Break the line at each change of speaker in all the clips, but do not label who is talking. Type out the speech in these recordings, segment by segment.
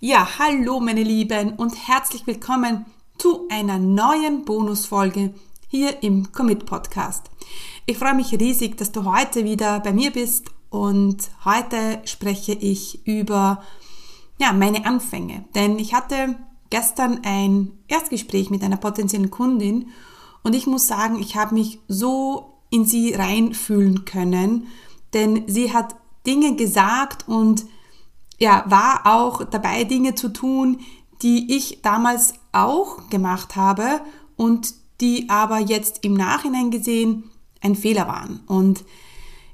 Ja, hallo meine Lieben und herzlich willkommen zu einer neuen Bonusfolge hier im Commit Podcast. Ich freue mich riesig, dass du heute wieder bei mir bist und heute spreche ich über ja, meine Anfänge, denn ich hatte gestern ein Erstgespräch mit einer potenziellen Kundin und ich muss sagen, ich habe mich so in sie reinfühlen können, denn sie hat Dinge gesagt und ja, war auch dabei, Dinge zu tun, die ich damals auch gemacht habe und die aber jetzt im Nachhinein gesehen ein Fehler waren. Und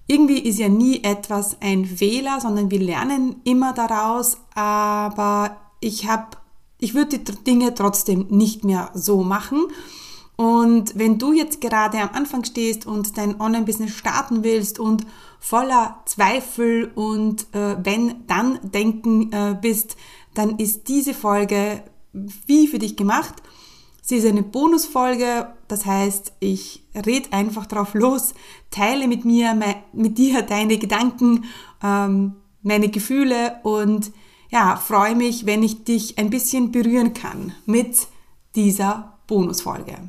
irgendwie ist ja nie etwas ein Fehler, sondern wir lernen immer daraus, aber ich habe, ich würde die Dinge trotzdem nicht mehr so machen. Und wenn du jetzt gerade am Anfang stehst und dein Online-Business starten willst und voller Zweifel und äh, wenn dann denken äh, bist, dann ist diese Folge wie für dich gemacht. Sie ist eine Bonusfolge, das heißt, ich rede einfach drauf los, teile mit mir, mit dir deine Gedanken, ähm, meine Gefühle und ja, freue mich, wenn ich dich ein bisschen berühren kann mit dieser Bonusfolge.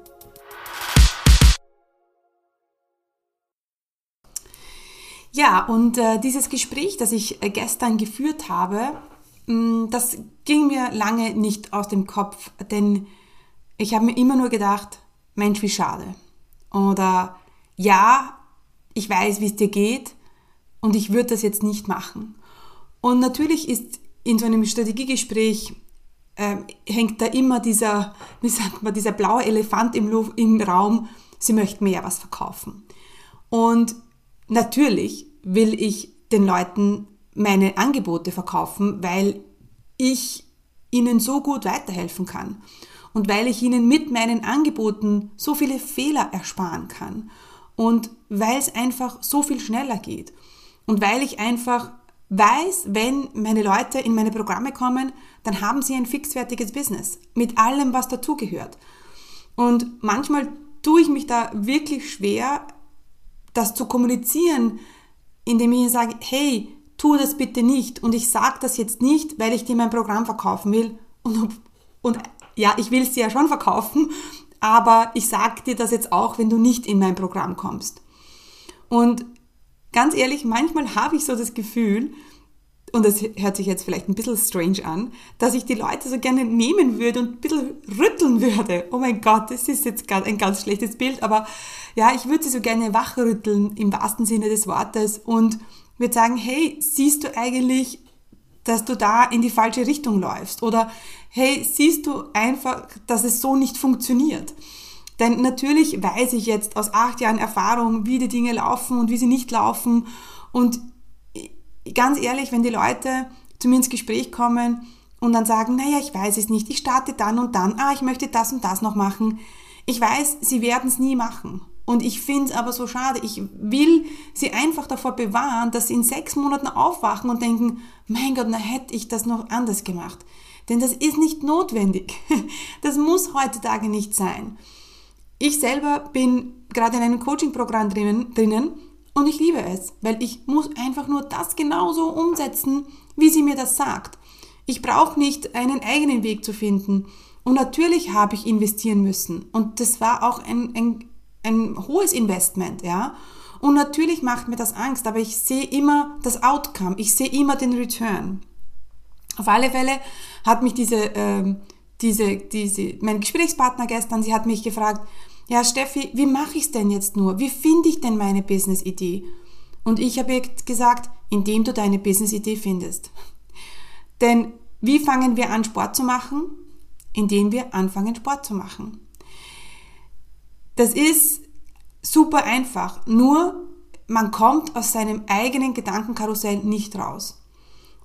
Ja, und äh, dieses Gespräch, das ich äh, gestern geführt habe, mh, mm, das ging mir lange nicht aus dem Kopf, denn ich habe mir immer nur gedacht, Mensch, wie schade. Oder ja, ich weiß, wie es dir geht und ich würde das jetzt nicht machen. Und natürlich ist in so einem Strategiegespräch äh, hängt da immer dieser, wie sagt man, dieser blaue Elefant im, im Raum, sie möchten mir ja was verkaufen. Und Natürlich will ich den Leuten meine Angebote verkaufen, weil ich ihnen so gut weiterhelfen kann und weil ich ihnen mit meinen Angeboten so viele Fehler ersparen kann und weil es einfach so viel schneller geht und weil ich einfach weiß, wenn meine Leute in meine Programme kommen, dann haben sie ein fixfertiges Business mit allem, was dazugehört. Und manchmal tue ich mich da wirklich schwer, das zu kommunizieren, indem ich ihnen sage, hey, tu das bitte nicht. Und ich sage das jetzt nicht, weil ich dir mein Programm verkaufen will. Und, und ja, ich will es dir ja schon verkaufen, aber ich sage dir das jetzt auch, wenn du nicht in mein Programm kommst. Und ganz ehrlich, manchmal habe ich so das Gefühl, und das hört sich jetzt vielleicht ein bisschen strange an, dass ich die Leute so gerne nehmen würde und ein bisschen rütteln würde. Oh mein Gott, das ist jetzt ein ganz schlechtes Bild, aber ja, ich würde sie so gerne wachrütteln im wahrsten Sinne des Wortes und würde sagen, hey, siehst du eigentlich, dass du da in die falsche Richtung läufst? Oder hey, siehst du einfach, dass es so nicht funktioniert? Denn natürlich weiß ich jetzt aus acht Jahren Erfahrung, wie die Dinge laufen und wie sie nicht laufen. Und ganz ehrlich, wenn die Leute zu mir ins Gespräch kommen und dann sagen, naja, ich weiß es nicht, ich starte dann und dann, ah, ich möchte das und das noch machen. Ich weiß, sie werden es nie machen. Und ich finde es aber so schade. Ich will sie einfach davor bewahren, dass sie in sechs Monaten aufwachen und denken, mein Gott, na hätte ich das noch anders gemacht. Denn das ist nicht notwendig. Das muss heutzutage nicht sein. Ich selber bin gerade in einem Coaching-Programm drinnen, drinnen und ich liebe es, weil ich muss einfach nur das genauso umsetzen, wie sie mir das sagt. Ich brauche nicht einen eigenen Weg zu finden. Und natürlich habe ich investieren müssen. Und das war auch ein, ein, ein hohes Investment, ja. Und natürlich macht mir das Angst, aber ich sehe immer das Outcome, ich sehe immer den Return. Auf alle Fälle hat mich diese, ähm, diese, diese, mein Gesprächspartner gestern, sie hat mich gefragt, ja Steffi, wie mache ich es denn jetzt nur? Wie finde ich denn meine Business-Idee? Und ich habe gesagt, indem du deine Business-Idee findest. Denn wie fangen wir an, Sport zu machen? Indem wir anfangen, Sport zu machen. Das ist super einfach, nur man kommt aus seinem eigenen Gedankenkarussell nicht raus.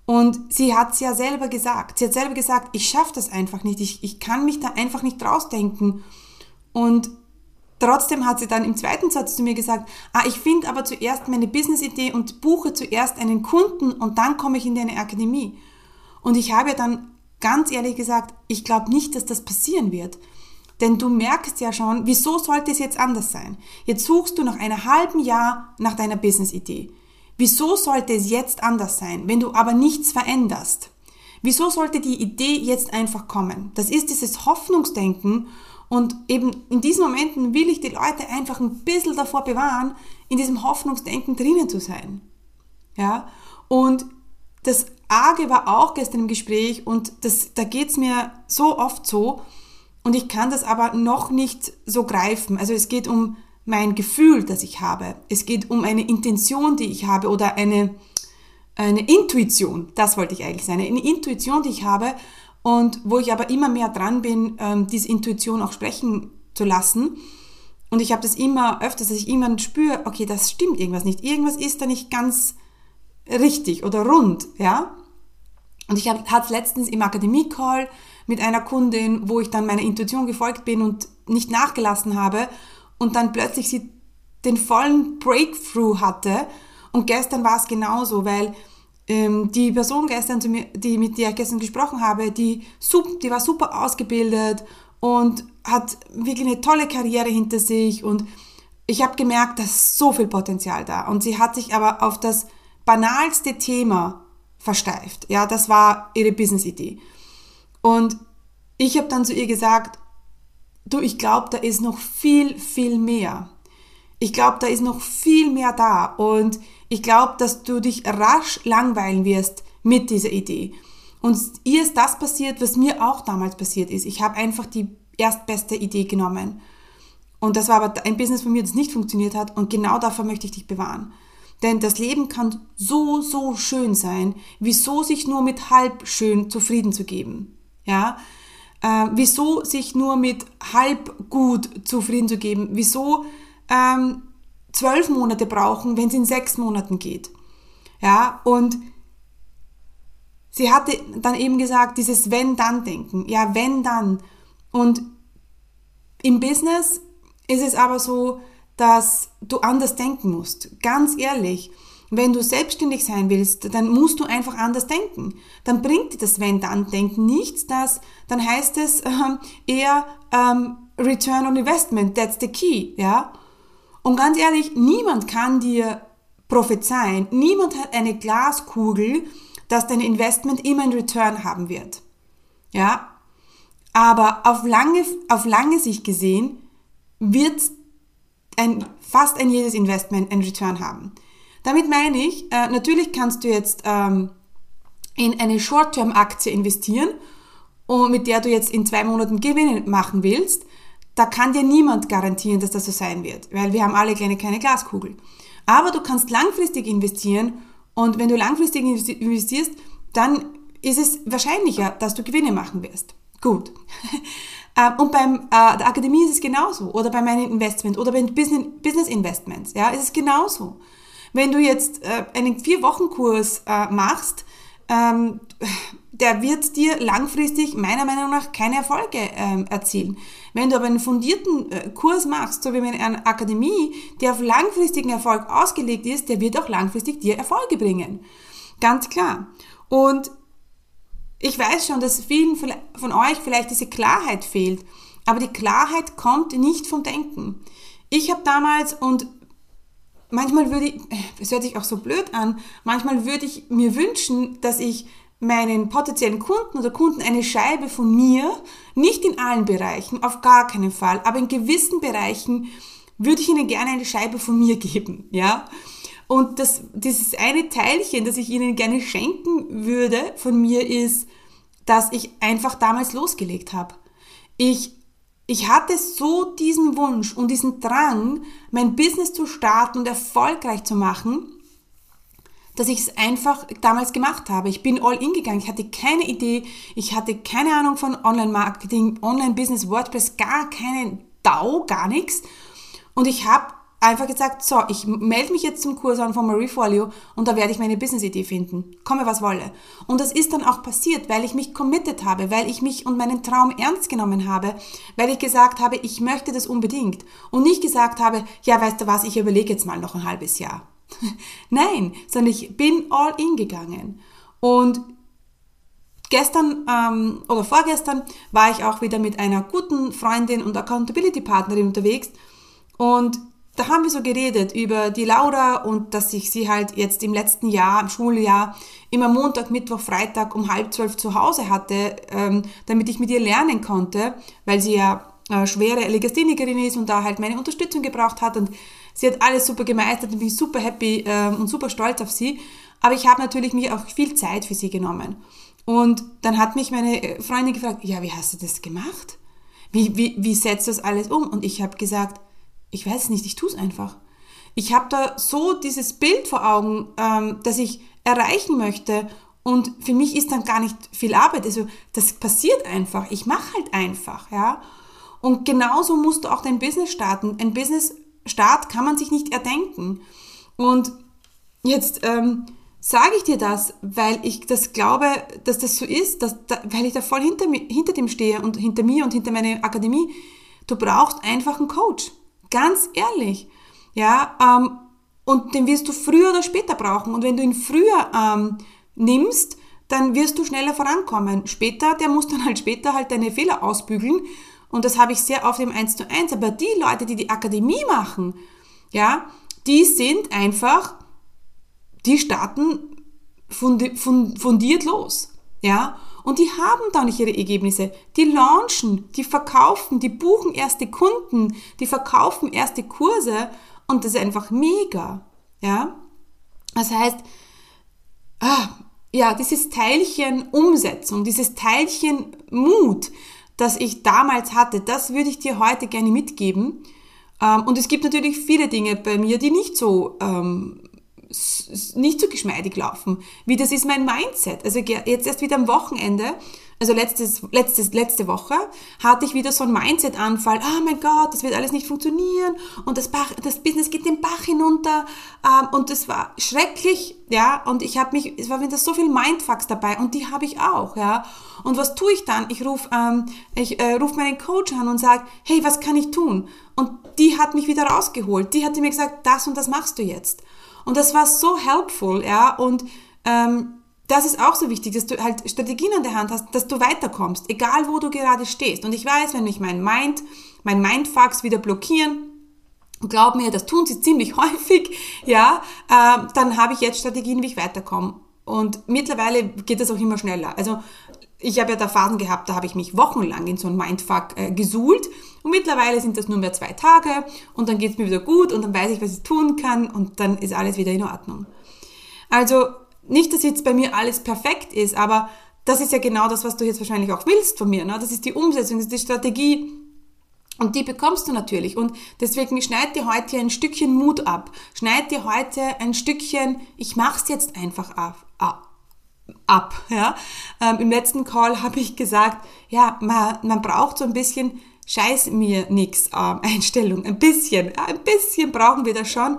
Und sie hat es ja selber gesagt. Sie hat selber gesagt, ich schaffe das einfach nicht. Ich, ich kann mich da einfach nicht rausdenken. Und trotzdem hat sie dann im zweiten Satz zu mir gesagt, ah, ich finde aber zuerst meine Business-Idee und buche zuerst einen Kunden und dann komme ich in deine Akademie. Und ich habe dann ganz ehrlich gesagt, ich glaube nicht, dass das passieren wird. Denn du merkst ja schon, wieso sollte es jetzt anders sein? Jetzt suchst du nach einem halben Jahr nach deiner Business-Idee. Wieso sollte es jetzt anders sein, wenn du aber nichts veränderst? Wieso sollte die Idee jetzt einfach kommen? Das ist dieses Hoffnungsdenken und eben in diesen Momenten will ich die Leute einfach ein bisschen davor bewahren, in diesem Hoffnungsdenken drinnen zu sein. Ja? Und das Arge war auch gestern im Gespräch und das, da geht's mir so oft so und ich kann das aber noch nicht so greifen. Also es geht um mein Gefühl, das ich habe. Es geht um eine Intention, die ich habe oder eine, eine Intuition. Das wollte ich eigentlich sein. Eine Intuition, die ich habe und wo ich aber immer mehr dran bin, ähm, diese Intuition auch sprechen zu lassen. Und ich habe das immer öfters, dass ich immer spüre, okay, das stimmt irgendwas nicht. Irgendwas ist da nicht ganz richtig oder rund, ja. Und ich hatte letztens im Akademie-Call mit einer Kundin, wo ich dann meiner Intuition gefolgt bin und nicht nachgelassen habe und dann plötzlich sie den vollen Breakthrough hatte. Und gestern war es genauso, weil ähm, die Person gestern, zu mir, die mit der ich gestern gesprochen habe, die, die war super ausgebildet und hat wirklich eine tolle Karriere hinter sich und ich habe gemerkt, da ist so viel Potenzial da. Und sie hat sich aber auf das banalste Thema versteift. Ja, das war ihre Business-Idee. Und ich habe dann zu ihr gesagt, du, ich glaube, da ist noch viel, viel mehr. Ich glaube, da ist noch viel mehr da und ich glaube, dass du dich rasch langweilen wirst mit dieser Idee. Und ihr ist das passiert, was mir auch damals passiert ist. Ich habe einfach die erstbeste Idee genommen. Und das war aber ein Business von mir, das nicht funktioniert hat. Und genau davor möchte ich dich bewahren. Denn das Leben kann so, so schön sein. Wieso sich nur mit halb schön zufrieden zu geben? Ja? Äh, wieso sich nur mit halb gut zufrieden zu geben? Wieso ähm, zwölf Monate brauchen, wenn es in sechs Monaten geht? Ja, und sie hatte dann eben gesagt, dieses Wenn-Dann-Denken. Ja, wenn dann. Und im Business ist es aber so, dass du anders denken musst. Ganz ehrlich. Wenn du selbstständig sein willst, dann musst du einfach anders denken. Dann bringt dir das Wenn-Dann-Denken nichts, das, dann heißt es äh, eher ähm, Return on Investment, that's the key, ja. Und ganz ehrlich, niemand kann dir prophezeien, niemand hat eine Glaskugel, dass dein Investment immer ein Return haben wird, ja. Aber auf lange, auf lange Sicht gesehen wird ein, fast ein jedes Investment ein Return haben. Damit meine ich, äh, natürlich kannst du jetzt ähm, in eine Short-Term-Aktie investieren, und mit der du jetzt in zwei Monaten Gewinne machen willst. Da kann dir niemand garantieren, dass das so sein wird, weil wir haben alle kleine, kleine Glaskugel. Aber du kannst langfristig investieren und wenn du langfristig investierst, dann ist es wahrscheinlicher, dass du Gewinne machen wirst. Gut. Ähm, und beim äh, der Akademie ist es genauso. Oder bei meinen Investment oder bei Business, Business Investments. Ja, ist es genauso. Wenn du jetzt äh, einen Vier-Wochen-Kurs äh, machst, ähm, der wird dir langfristig meiner Meinung nach keine Erfolge ähm, erzielen. Wenn du aber einen fundierten äh, Kurs machst, so wie eine Akademie, der auf langfristigen Erfolg ausgelegt ist, der wird auch langfristig dir Erfolge bringen. Ganz klar. Und ich weiß schon, dass vielen von euch vielleicht diese Klarheit fehlt, aber die Klarheit kommt nicht vom Denken. Ich habe damals, und manchmal würde ich, es hört sich auch so blöd an, manchmal würde ich mir wünschen, dass ich meinen potenziellen Kunden oder Kunden eine Scheibe von mir, nicht in allen Bereichen, auf gar keinen Fall, aber in gewissen Bereichen würde ich ihnen gerne eine Scheibe von mir geben, ja. Und das, dieses eine Teilchen, das ich ihnen gerne schenken würde von mir ist, dass ich einfach damals losgelegt habe. Ich ich hatte so diesen Wunsch und diesen Drang, mein Business zu starten und erfolgreich zu machen, dass ich es einfach damals gemacht habe. Ich bin all in gegangen. Ich hatte keine Idee. Ich hatte keine Ahnung von Online-Marketing, Online-Business, WordPress, gar keinen DAO, gar nichts. Und ich habe einfach gesagt, so, ich melde mich jetzt zum Kurs an von Marie Folio und da werde ich meine Business-Idee finden. Komme, was wolle. Und das ist dann auch passiert, weil ich mich committed habe, weil ich mich und meinen Traum ernst genommen habe, weil ich gesagt habe, ich möchte das unbedingt. Und nicht gesagt habe, ja, weißt du was, ich überlege jetzt mal noch ein halbes Jahr. Nein, sondern ich bin all in gegangen. Und gestern ähm, oder vorgestern war ich auch wieder mit einer guten Freundin und Accountability-Partnerin unterwegs und da haben wir so geredet über die Laura und dass ich sie halt jetzt im letzten Jahr, im Schuljahr, immer Montag, Mittwoch, Freitag um halb zwölf zu Hause hatte, ähm, damit ich mit ihr lernen konnte, weil sie ja äh, schwere Legasthenikerin ist und da halt meine Unterstützung gebraucht hat und sie hat alles super gemeistert und bin super happy äh, und super stolz auf sie. Aber ich habe natürlich mir auch viel Zeit für sie genommen. Und dann hat mich meine Freundin gefragt, ja, wie hast du das gemacht? Wie, wie, wie setzt du das alles um? Und ich habe gesagt, ich weiß nicht, ich tue es einfach. Ich habe da so dieses Bild vor Augen, ähm, das ich erreichen möchte. Und für mich ist dann gar nicht viel Arbeit. Also das passiert einfach. Ich mache halt einfach, ja. Und genauso musst du auch dein Business starten. Ein Business-Start kann man sich nicht erdenken. Und jetzt ähm, sage ich dir das, weil ich das glaube, dass das so ist, dass, weil ich da voll hinter, hinter dem stehe und hinter mir und hinter meiner Akademie. Du brauchst einfach einen Coach. Ganz ehrlich. Ja, ähm, und den wirst du früher oder später brauchen. Und wenn du ihn früher ähm, nimmst, dann wirst du schneller vorankommen. Später, der muss dann halt später halt deine Fehler ausbügeln. Und das habe ich sehr oft im 1 zu 1. Aber die Leute, die die Akademie machen, ja, die sind einfach die starten fundiert los. Ja? Und die haben da nicht ihre Ergebnisse. Die launchen, die verkaufen, die buchen erste Kunden, die verkaufen erste Kurse und das ist einfach mega. Ja? Das heißt, ah, ja, dieses Teilchen Umsetzung, dieses Teilchen Mut, das ich damals hatte, das würde ich dir heute gerne mitgeben. Ähm, und es gibt natürlich viele Dinge bei mir, die nicht so ähm, nicht so geschmeidig laufen. Wie das ist mein Mindset. Also jetzt erst wieder am Wochenende, also letztes, letztes, letzte Woche, hatte ich wieder so einen Mindset-Anfall. Oh mein Gott, das wird alles nicht funktionieren und das, Bach, das Business geht den Bach hinunter ähm, und das war schrecklich, ja. Und ich habe mich, es war wieder so viel Mindfucks dabei und die habe ich auch, ja. Und was tue ich dann? Ich rufe ähm, ich, äh, ruf meinen Coach an und sage, hey, was kann ich tun? Und die hat mich wieder rausgeholt. Die hat mir gesagt, das und das machst du jetzt. Und das war so helpful, ja, und ähm, das ist auch so wichtig, dass du halt Strategien an der Hand hast, dass du weiterkommst, egal wo du gerade stehst. Und ich weiß, wenn mich mein Mind, mein Mindfucks wieder blockieren, glaub mir, das tun sie ziemlich häufig, ja, äh, dann habe ich jetzt Strategien, wie ich weiterkomme. Und mittlerweile geht es auch immer schneller. Also ich habe ja da Phasen gehabt, da habe ich mich wochenlang in so ein Mindfuck äh, gesuhlt und mittlerweile sind das nur mehr zwei Tage und dann geht es mir wieder gut und dann weiß ich, was ich tun kann und dann ist alles wieder in Ordnung. Also nicht, dass jetzt bei mir alles perfekt ist, aber das ist ja genau das, was du jetzt wahrscheinlich auch willst von mir. Ne? Das ist die Umsetzung, das ist die Strategie und die bekommst du natürlich. Und deswegen schneid dir heute ein Stückchen Mut ab. Schneid dir heute ein Stückchen, ich mach's jetzt einfach ab. ab. Ja? Ähm, Im letzten Call habe ich gesagt, ja, man, man braucht so ein bisschen Scheiß mir nix ähm, Einstellung. Ein bisschen, ja, ein bisschen brauchen wir das schon.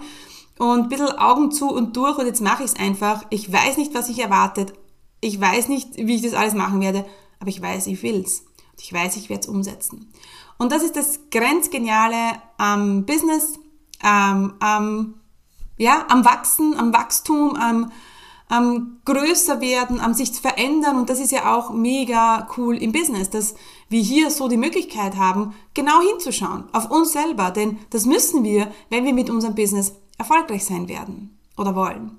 Und ein bisschen Augen zu und durch und jetzt mache ich es einfach. Ich weiß nicht, was ich erwartet. Ich weiß nicht, wie ich das alles machen werde, aber ich weiß, ich will's. Und ich weiß, ich werde es umsetzen. Und das ist das Grenzgeniale am Business, ähm, am, ja, am Wachsen, am Wachstum, am, am größer werden, am sich verändern und das ist ja auch mega cool im Business, dass wir hier so die Möglichkeit haben, genau hinzuschauen auf uns selber, denn das müssen wir, wenn wir mit unserem Business erfolgreich sein werden oder wollen.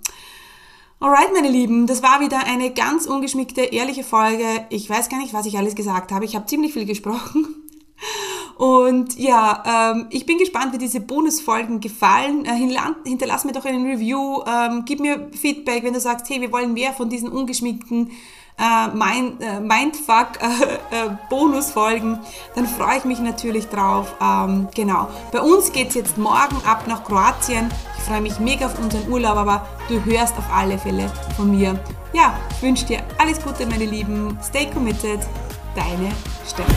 Alright, meine Lieben, das war wieder eine ganz ungeschmickte, ehrliche Folge. Ich weiß gar nicht, was ich alles gesagt habe. Ich habe ziemlich viel gesprochen. Und ja, ähm, ich bin gespannt, wie diese Bonusfolgen gefallen. Äh, hinterlass mir doch einen Review, ähm, gib mir Feedback, wenn du sagst, hey, wir wollen mehr von diesen ungeschminkten äh, Mind, äh, Mindfuck äh, äh, dann freue ich mich natürlich drauf. Ähm, genau. Bei uns geht es jetzt morgen ab nach Kroatien. Ich freue mich mega auf unseren Urlaub, aber du hörst auf alle Fälle von mir. Ja, wünsche dir alles Gute, meine Lieben. Stay committed. Deine Steffi.